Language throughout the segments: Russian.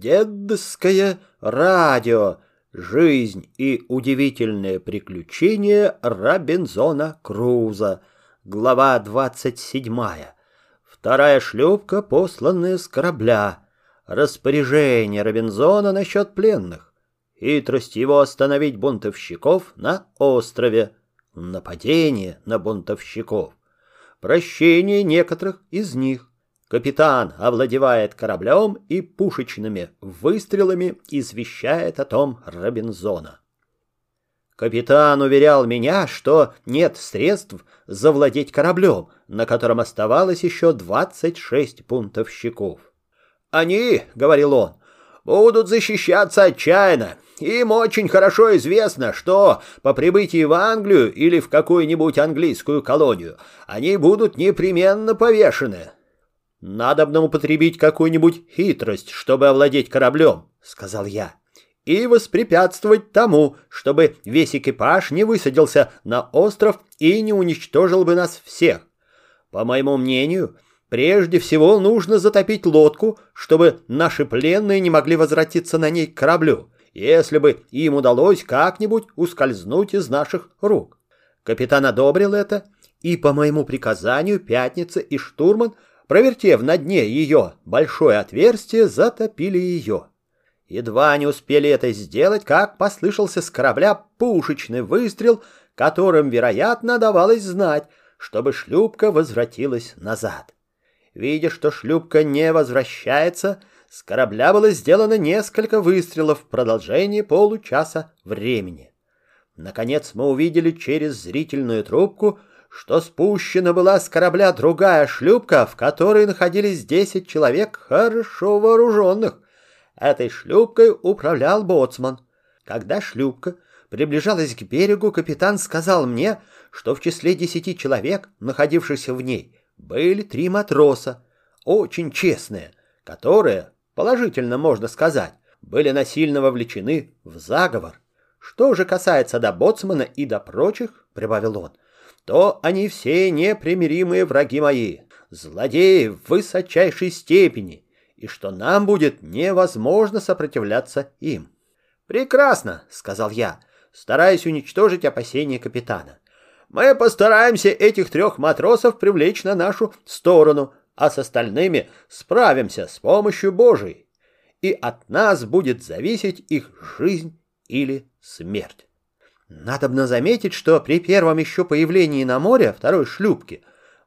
Дедское радио. Жизнь и удивительные приключения Робинзона Круза. Глава двадцать седьмая. Вторая шлюпка, посланная с корабля. Распоряжение Робинзона насчет пленных. Хитрость его остановить бунтовщиков на острове. Нападение на бунтовщиков. Прощение некоторых из них Капитан овладевает кораблем и пушечными выстрелами извещает о том Робинзона. Капитан уверял меня, что нет средств завладеть кораблем, на котором оставалось еще двадцать шесть пунктовщиков. «Они, — говорил он, — будут защищаться отчаянно. Им очень хорошо известно, что по прибытии в Англию или в какую-нибудь английскую колонию они будут непременно повешены. «Надобно употребить какую-нибудь хитрость, чтобы овладеть кораблем», — сказал я, «и воспрепятствовать тому, чтобы весь экипаж не высадился на остров и не уничтожил бы нас всех. По моему мнению, прежде всего нужно затопить лодку, чтобы наши пленные не могли возвратиться на ней к кораблю, если бы им удалось как-нибудь ускользнуть из наших рук». Капитан одобрил это, и по моему приказанию Пятница и штурман — Провертев на дне ее большое отверстие, затопили ее. Едва не успели это сделать, как послышался с корабля пушечный выстрел, которым, вероятно, давалось знать, чтобы шлюпка возвратилась назад. Видя, что шлюпка не возвращается, с корабля было сделано несколько выстрелов в продолжении получаса времени. Наконец мы увидели через зрительную трубку, что спущена была с корабля другая шлюпка, в которой находились десять человек хорошо вооруженных. Этой шлюпкой управлял боцман. Когда шлюпка приближалась к берегу, капитан сказал мне, что в числе десяти человек, находившихся в ней, были три матроса, очень честные, которые, положительно можно сказать, были насильно вовлечены в заговор. Что же касается до боцмана и до прочих, прибавил он, — то они все непримиримые враги мои, злодеи в высочайшей степени, и что нам будет невозможно сопротивляться им. «Прекрасно», — сказал я, стараясь уничтожить опасения капитана. «Мы постараемся этих трех матросов привлечь на нашу сторону, а с остальными справимся с помощью Божией, и от нас будет зависеть их жизнь или смерть». Надобно заметить, что при первом еще появлении на море второй шлюпки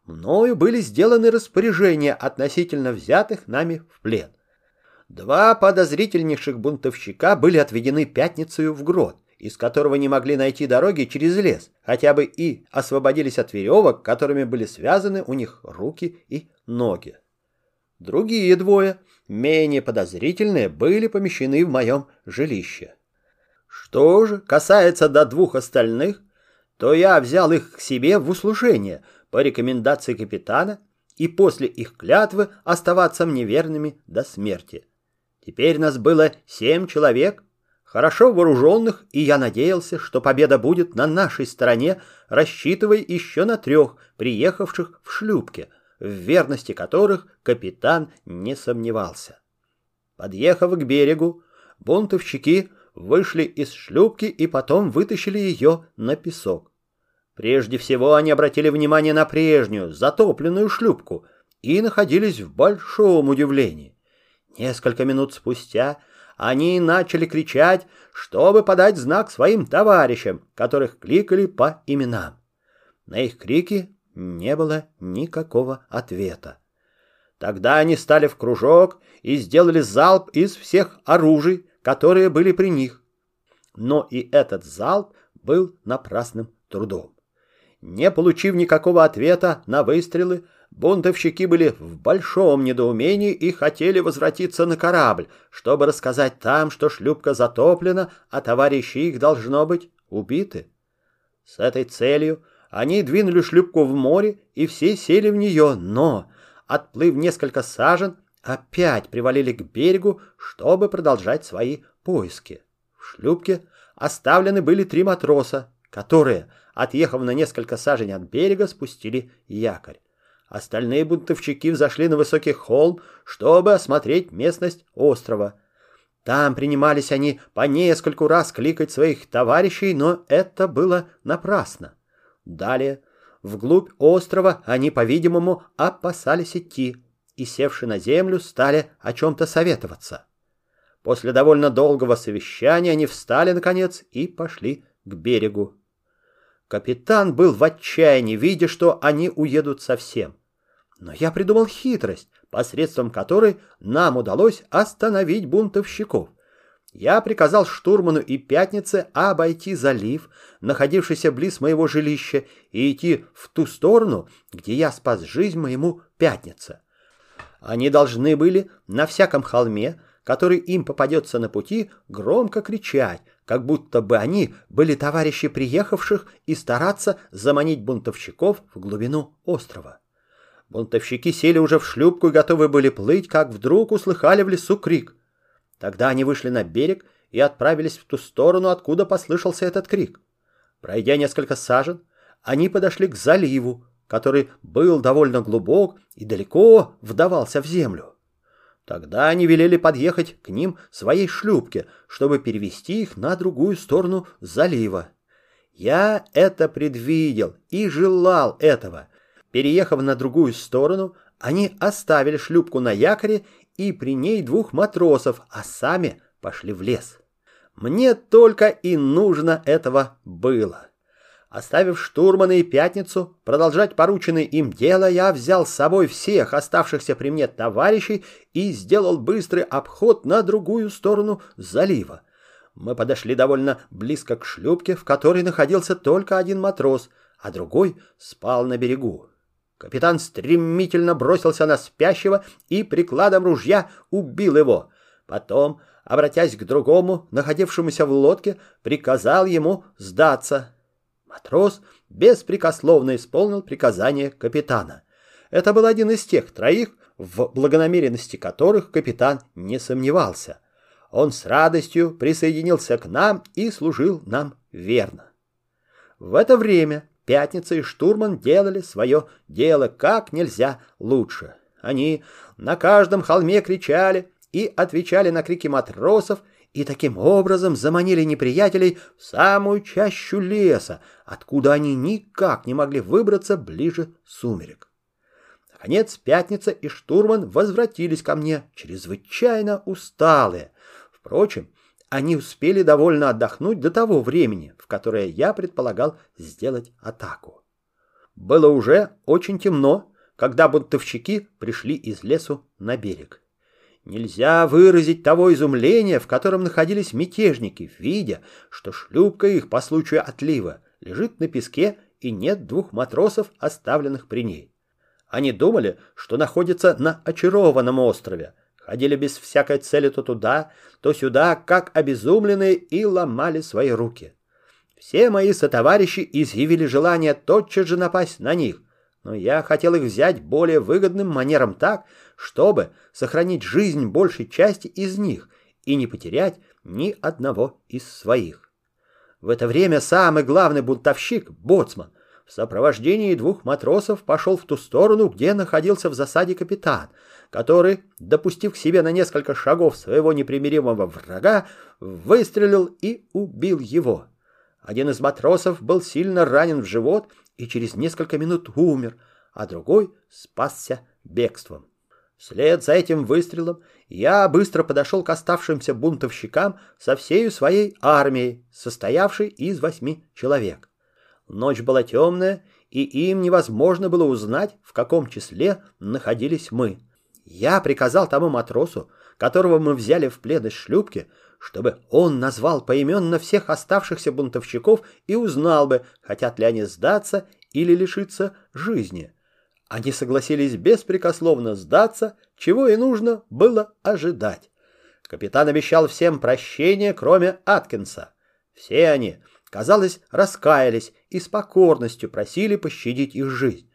мною были сделаны распоряжения относительно взятых нами в плен. Два подозрительнейших бунтовщика были отведены пятницею в грот, из которого не могли найти дороги через лес, хотя бы и освободились от веревок, которыми были связаны у них руки и ноги. Другие двое, менее подозрительные, были помещены в моем жилище. Что же касается до двух остальных, то я взял их к себе в услужение по рекомендации капитана и после их клятвы оставаться мне верными до смерти. Теперь нас было семь человек, хорошо вооруженных, и я надеялся, что победа будет на нашей стороне, рассчитывая еще на трех, приехавших в шлюпке, в верности которых капитан не сомневался. Подъехав к берегу, бунтовщики — вышли из шлюпки и потом вытащили ее на песок. Прежде всего они обратили внимание на прежнюю, затопленную шлюпку и находились в большом удивлении. Несколько минут спустя они начали кричать, чтобы подать знак своим товарищам, которых кликали по именам. На их крики не было никакого ответа. Тогда они стали в кружок и сделали залп из всех оружий, которые были при них. Но и этот залп был напрасным трудом. Не получив никакого ответа на выстрелы, бунтовщики были в большом недоумении и хотели возвратиться на корабль, чтобы рассказать там, что шлюпка затоплена, а товарищи их, должно быть, убиты. С этой целью они двинули шлюпку в море, и все сели в нее, но, отплыв несколько сажен, опять привалили к берегу, чтобы продолжать свои поиски. В шлюпке оставлены были три матроса, которые, отъехав на несколько сажень от берега, спустили якорь. Остальные бунтовщики взошли на высокий холм, чтобы осмотреть местность острова. Там принимались они по нескольку раз кликать своих товарищей, но это было напрасно. Далее, вглубь острова они, по-видимому, опасались идти и, севши на землю, стали о чем-то советоваться. После довольно долгого совещания они встали, наконец, и пошли к берегу. Капитан был в отчаянии, видя, что они уедут совсем. Но я придумал хитрость, посредством которой нам удалось остановить бунтовщиков. Я приказал штурману и Пятнице обойти залив, находившийся близ моего жилища, и идти в ту сторону, где я спас жизнь моему Пятнице. Они должны были на всяком холме, который им попадется на пути, громко кричать, как будто бы они были товарищи приехавших и стараться заманить бунтовщиков в глубину острова. Бунтовщики сели уже в шлюпку и готовы были плыть, как вдруг услыхали в лесу крик. Тогда они вышли на берег и отправились в ту сторону, откуда послышался этот крик. Пройдя несколько сажен, они подошли к заливу, который был довольно глубок и далеко вдавался в землю. Тогда они велели подъехать к ним своей шлюпке, чтобы перевести их на другую сторону залива. Я это предвидел и желал этого, Переехав на другую сторону, они оставили шлюпку на якоре и при ней двух матросов, а сами пошли в лес. Мне только и нужно этого было. Оставив штурмана и пятницу продолжать порученное им дело, я взял с собой всех оставшихся при мне товарищей и сделал быстрый обход на другую сторону залива. Мы подошли довольно близко к шлюпке, в которой находился только один матрос, а другой спал на берегу. Капитан стремительно бросился на спящего и прикладом ружья убил его. Потом, обратясь к другому, находившемуся в лодке, приказал ему сдаться. Матрос беспрекословно исполнил приказание капитана. Это был один из тех троих, в благонамеренности которых капитан не сомневался. Он с радостью присоединился к нам и служил нам верно. В это время Пятница и штурман делали свое дело как нельзя лучше. Они на каждом холме кричали и отвечали на крики матросов, и таким образом заманили неприятелей в самую чащу леса, откуда они никак не могли выбраться ближе сумерек. Наконец, Пятница и штурман возвратились ко мне, чрезвычайно усталые. Впрочем, они успели довольно отдохнуть до того времени, в которое я предполагал сделать атаку. Было уже очень темно, когда бунтовщики пришли из лесу на берег. Нельзя выразить того изумления, в котором находились мятежники, видя, что шлюпка их по случаю отлива лежит на песке и нет двух матросов, оставленных при ней. Они думали, что находятся на очарованном острове, ходили без всякой цели то туда, то сюда, как обезумленные, и ломали свои руки. Все мои сотоварищи изъявили желание тотчас же напасть на них, но я хотел их взять более выгодным манером так, чтобы сохранить жизнь большей части из них и не потерять ни одного из своих. В это время самый главный бунтовщик, боцман, в сопровождении двух матросов пошел в ту сторону, где находился в засаде капитан, который, допустив к себе на несколько шагов своего непримиримого врага, выстрелил и убил его. Один из матросов был сильно ранен в живот и через несколько минут умер, а другой спасся бегством. Вслед за этим выстрелом я быстро подошел к оставшимся бунтовщикам со всей своей армией, состоявшей из восьми человек. Ночь была темная, и им невозможно было узнать, в каком числе находились мы. Я приказал тому матросу, которого мы взяли в плен из шлюпки, чтобы он назвал поименно всех оставшихся бунтовщиков и узнал бы, хотят ли они сдаться или лишиться жизни. Они согласились беспрекословно сдаться, чего и нужно было ожидать. Капитан обещал всем прощение, кроме Аткинса. Все они, казалось, раскаялись и с покорностью просили пощадить их жизнь.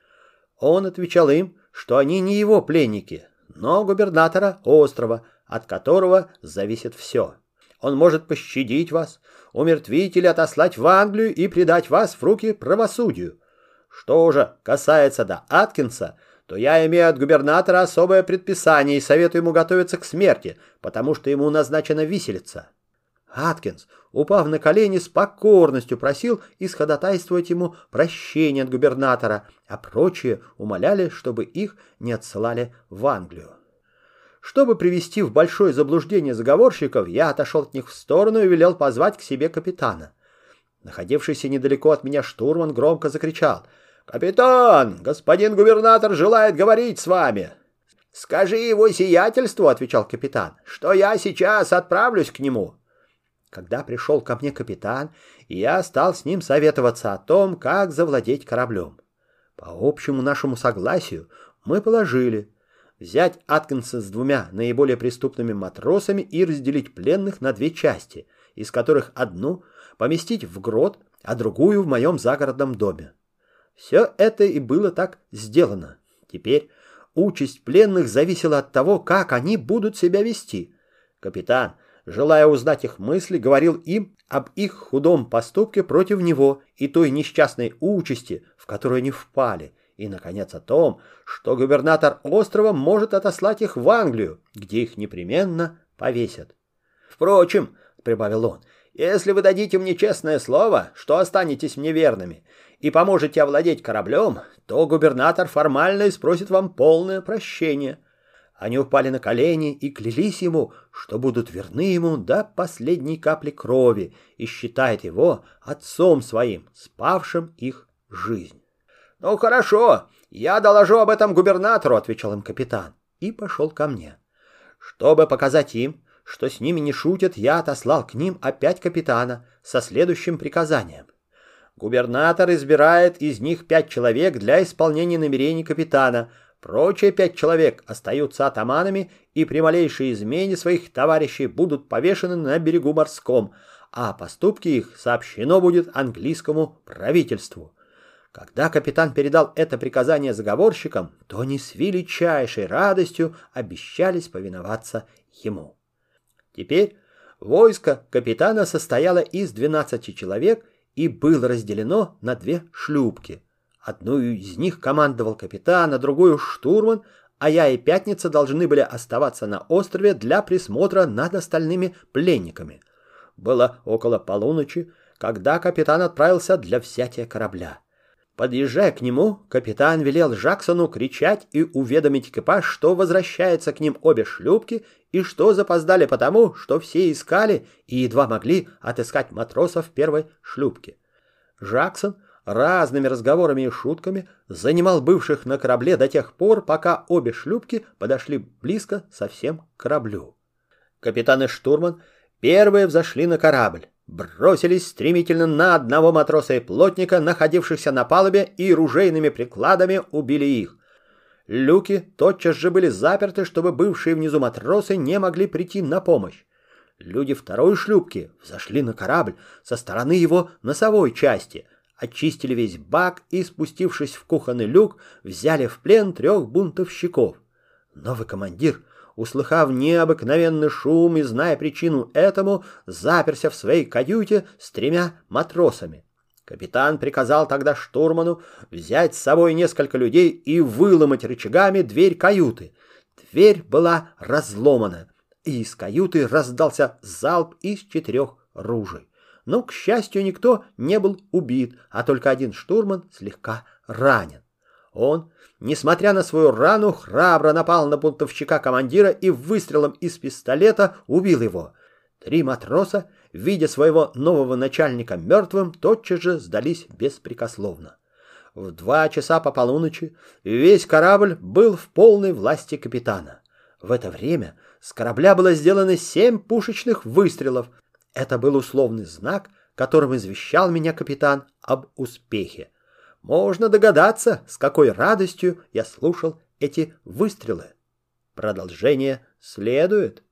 Он отвечал им, что они не его пленники, но губернатора острова, от которого зависит все. Он может пощадить вас, умертвить или отослать в Англию и предать вас в руки правосудию. Что же касается до Аткинса, то я имею от губернатора особое предписание и советую ему готовиться к смерти, потому что ему назначена виселица». Аткинс, упав на колени, с покорностью просил исходатайствовать ему прощения от губернатора, а прочие умоляли, чтобы их не отсылали в Англию. Чтобы привести в большое заблуждение заговорщиков, я отошел от них в сторону и велел позвать к себе капитана. Находившийся недалеко от меня штурман громко закричал. «Капитан, господин губернатор желает говорить с вами!» «Скажи его сиятельству», — отвечал капитан, — «что я сейчас отправлюсь к нему». Когда пришел ко мне капитан, я стал с ним советоваться о том, как завладеть кораблем. По общему нашему согласию мы положили взять Аткинса с двумя наиболее преступными матросами и разделить пленных на две части, из которых одну поместить в грот, а другую в моем загородном доме. Все это и было так сделано. Теперь участь пленных зависела от того, как они будут себя вести. Капитан желая узнать их мысли, говорил им об их худом поступке против него и той несчастной участи, в которую они впали, и, наконец, о том, что губернатор острова может отослать их в Англию, где их непременно повесят. «Впрочем», — прибавил он, — «если вы дадите мне честное слово, что останетесь мне верными и поможете овладеть кораблем, то губернатор формально спросит вам полное прощение». Они упали на колени и клялись ему, что будут верны ему до последней капли крови и считает его отцом своим, спавшим их жизнь. «Ну хорошо, я доложу об этом губернатору», — отвечал им капитан, и пошел ко мне. Чтобы показать им, что с ними не шутят, я отослал к ним опять капитана со следующим приказанием. Губернатор избирает из них пять человек для исполнения намерений капитана — Прочие пять человек остаются атаманами и при малейшей измене своих товарищей будут повешены на берегу морском, а поступки их сообщено будет английскому правительству. Когда капитан передал это приказание заговорщикам, то они с величайшей радостью обещались повиноваться ему. Теперь войско капитана состояло из 12 человек и было разделено на две шлюпки – Одну из них командовал капитан, а другую — штурман, а я и Пятница должны были оставаться на острове для присмотра над остальными пленниками. Было около полуночи, когда капитан отправился для взятия корабля. Подъезжая к нему, капитан велел Жаксону кричать и уведомить экипаж, что возвращается к ним обе шлюпки и что запоздали потому, что все искали и едва могли отыскать матросов первой шлюпки. Жаксон разными разговорами и шутками занимал бывших на корабле до тех пор, пока обе шлюпки подошли близко совсем к кораблю. Капитан и штурман первые взошли на корабль, бросились стремительно на одного матроса и плотника, находившихся на палубе, и ружейными прикладами убили их. Люки тотчас же были заперты, чтобы бывшие внизу матросы не могли прийти на помощь. Люди второй шлюпки взошли на корабль со стороны его носовой части — очистили весь бак и, спустившись в кухонный люк, взяли в плен трех бунтовщиков. Новый командир, услыхав необыкновенный шум и зная причину этому, заперся в своей каюте с тремя матросами. Капитан приказал тогда штурману взять с собой несколько людей и выломать рычагами дверь каюты. Дверь была разломана, и из каюты раздался залп из четырех ружей но, к счастью, никто не был убит, а только один штурман слегка ранен. Он, несмотря на свою рану, храбро напал на бунтовщика командира и выстрелом из пистолета убил его. Три матроса, видя своего нового начальника мертвым, тотчас же сдались беспрекословно. В два часа по полуночи весь корабль был в полной власти капитана. В это время с корабля было сделано семь пушечных выстрелов — это был условный знак, которым извещал меня капитан об успехе. Можно догадаться, с какой радостью я слушал эти выстрелы. Продолжение следует.